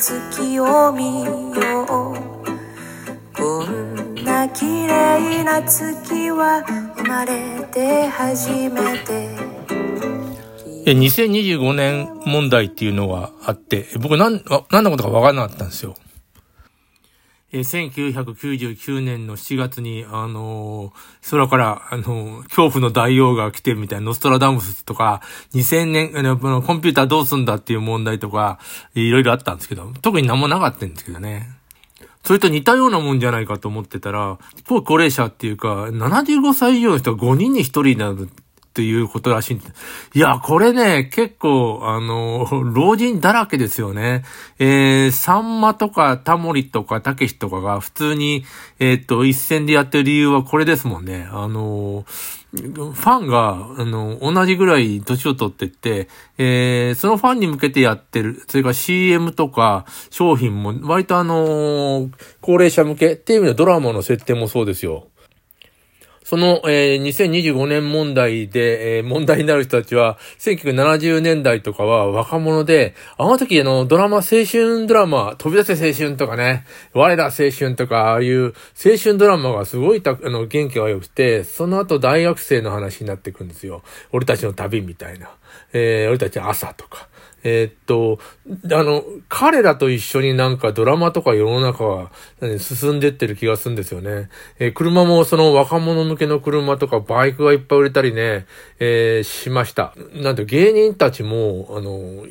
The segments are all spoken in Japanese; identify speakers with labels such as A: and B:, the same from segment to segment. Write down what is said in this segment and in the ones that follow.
A: 月を見ようこんな綺麗な月は生まれて初めて
B: 2025年問題っていうのがあって、僕なん、何のことか分からなかったんですよ。え1999年の7月に、あのー、空から、あのー、恐怖の大王が来てるみたいな、ノストラダムスとか、2000年、あの、コンピューターどうすんだっていう問題とか、いろいろあったんですけど、特に何もなかったんですけどね。それと似たようなもんじゃないかと思ってたら、高高齢者っていうか、75歳以上の人が5人に1人なるっていうことらしい。いや、これね、結構、あの、老人だらけですよね。えー、サンマとかタモリとかタケシとかが普通に、えー、っと、一戦でやってる理由はこれですもんね。あの、ファンが、あの、同じぐらい年を取ってって、えー、そのファンに向けてやってる、それから CM とか商品も割とあの高齢者向けっていう意味でドラマの設定もそうですよ。その、えー、2025年問題で、えー、問題になる人たちは、1970年代とかは若者で、あの時あの、ドラマ、青春ドラマ、飛び出せ青春とかね、我ら青春とか、ああいう青春ドラマがすごいた、あの、元気が良くて、その後大学生の話になっていくんですよ。俺たちの旅みたいな。えー、俺たち朝とか。えー、っと、あの、彼らと一緒になんかドラマとか世の中は、進んでってる気がするんですよね。えー、車もその若者向けの車とかバイクがいっぱい売れたりね、えー、しました。なんて芸人たちも、あの、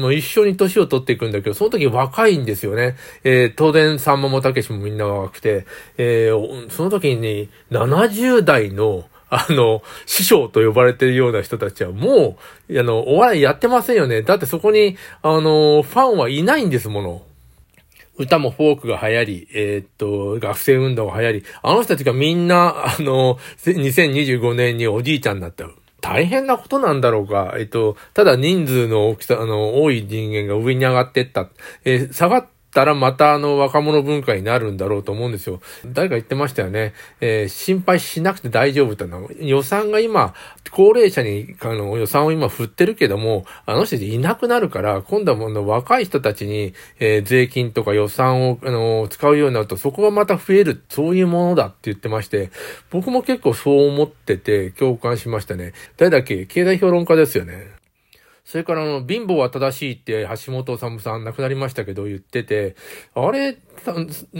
B: もう一緒に年を取っていくんだけど、その時若いんですよね。えー、東電さんまもたけしもみんな若くて、えー、その時に70代のあの、師匠と呼ばれてるような人たちはもう、あの、お笑いやってませんよね。だってそこに、あの、ファンはいないんですもの。歌もフォークが流行り、えー、っと、学生運動が流行り、あの人たちがみんな、あの、2025年におじいちゃんになった。大変なことなんだろうか。えっと、ただ人数の大きさ、あの、多い人間が上に上がってった。えー、下がったらまたあの若者文化になるんだろうと思うんですよ。誰か言ってましたよね。えー、心配しなくて大丈夫ってのは、予算が今、高齢者にあの予算を今振ってるけども、あの人いなくなるから、今度はもう若い人たちに、えー、税金とか予算をあの使うようになると、そこがまた増える、そういうものだって言ってまして、僕も結構そう思ってて共感しましたね。誰だっけ？経済評論家ですよね。それからあの、貧乏は正しいって橋本治さん亡くなりましたけど言ってて、あれ、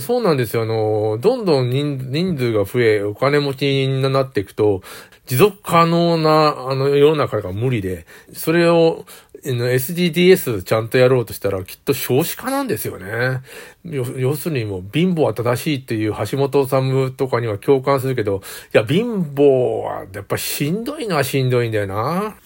B: そうなんですよ。あの、どんどん人数が増え、お金持ちになっていくと、持続可能な、あの、世の中が無理で、それを、SDGs ちゃんとやろうとしたらきっと少子化なんですよね。要するにもう貧乏は正しいっていう橋本治とかには共感するけど、いや貧乏はやっぱしんどいのはしんどいんだよな。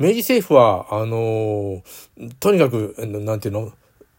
B: 明治政府は、あのとにかく、なんていうの、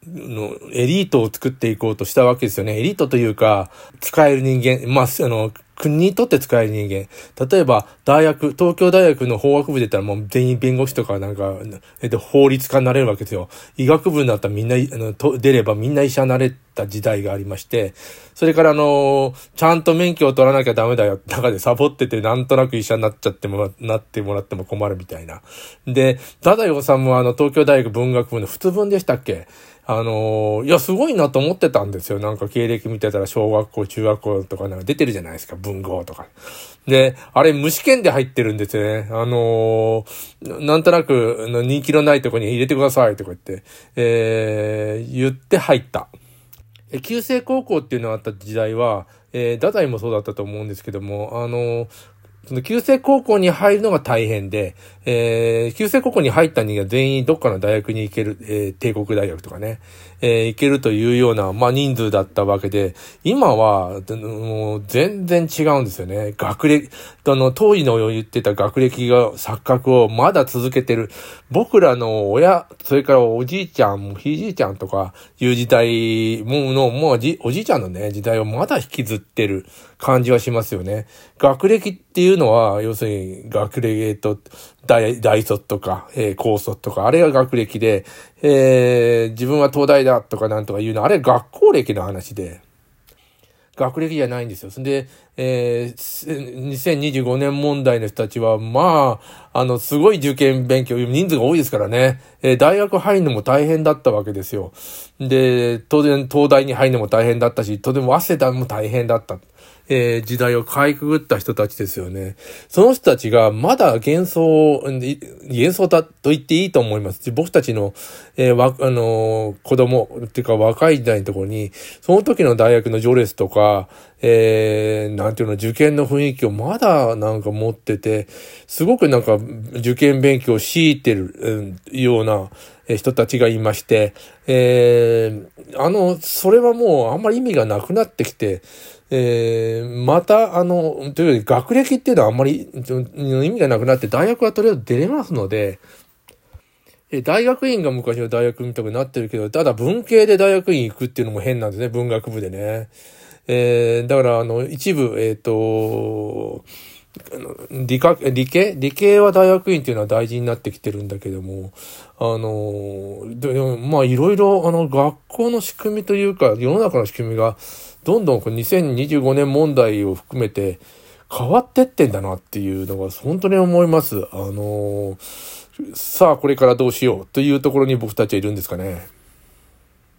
B: の、エリートを作っていこうとしたわけですよね。エリートというか、使える人間、まあ、あの、国にとって使える人間。例えば、大学、東京大学の法学部でったらもう全員弁護士とかなんか、えっと、法律家になれるわけですよ。医学部になったらみんな、あの、と出ればみんな医者になれた時代がありまして、それからあの、ちゃんと免許を取らなきゃダメだよ。中でサボっててなんとなく医者になっちゃっても、なってもらっても困るみたいな。で、太宰治もあの、東京大学文学部の普通文でしたっけ？あのー、いや、すごいなと思ってたんですよ。なんか経歴見てたら小学校、中学校とかなんか出てるじゃないですか。文豪とか。で、あれ無試験で入ってるんですよね。あのー、なんとなく人気のないとこに入れてくださいとか言って、えー、言って入った。え旧制高校っていうのがあった時代は、えー、太宰もそうだったと思うんですけども、あのー、その旧制高校に入るのが大変で、えー、旧制高校に入った人間全員どっかの大学に行ける、えー、帝国大学とかね、えー、行けるというような、まあ、人数だったわけで、今は、もう全然違うんですよね。学歴、あの、当時の言ってた学歴が錯覚をまだ続けてる。僕らの親、それからおじいちゃん、ひじいちゃんとかいう時代もの、もうじ、おじいちゃんのね、時代をまだ引きずってる感じはしますよね。学歴っていうのは、要するに学歴と大、大卒とか、えー、高卒とか、あれが学歴で、えー、自分は東大だとかなんとか言うの、あれ学校歴の話で、学歴じゃないんですよ。そんで、えー、2025年問題の人たちは、まあ、あの、すごい受験勉強、人数が多いですからね、えー、大学入るのも大変だったわけですよ。で、当然、東大に入るのも大変だったし、当然、早稲田も大変だった。えー、時代をかいくぐった人たちですよね。その人たちがまだ幻想、幻想だと言っていいと思います。僕たちの、えー、わ、あのー、子供、っていうか若い時代のところに、その時の大学の序列とか、えー、なんていうの、受験の雰囲気をまだなんか持ってて、すごくなんか受験勉強を強いてる、うん、ような人たちがいまして、えー、あの、それはもうあんまり意味がなくなってきて、えー、また、あの、というより学歴っていうのはあんまり意味がなくなって、大学はとりあえず出れますので、え大学院が昔は大学みたくなってるけど、ただ文系で大学院行くっていうのも変なんですね、文学部でね。えー、だから、あの、一部、えっ、ー、と、理科、理系？理系は大学院っていうのは大事になってきてるんだけども、あの、でまあいろいろ、あの、学校の仕組みというか、世の中の仕組みが、どんどん2025年問題を含めて変わってってんだなっていうのが本当に思います。あのさあこれからどうしようというところに僕たちはいるんですかね。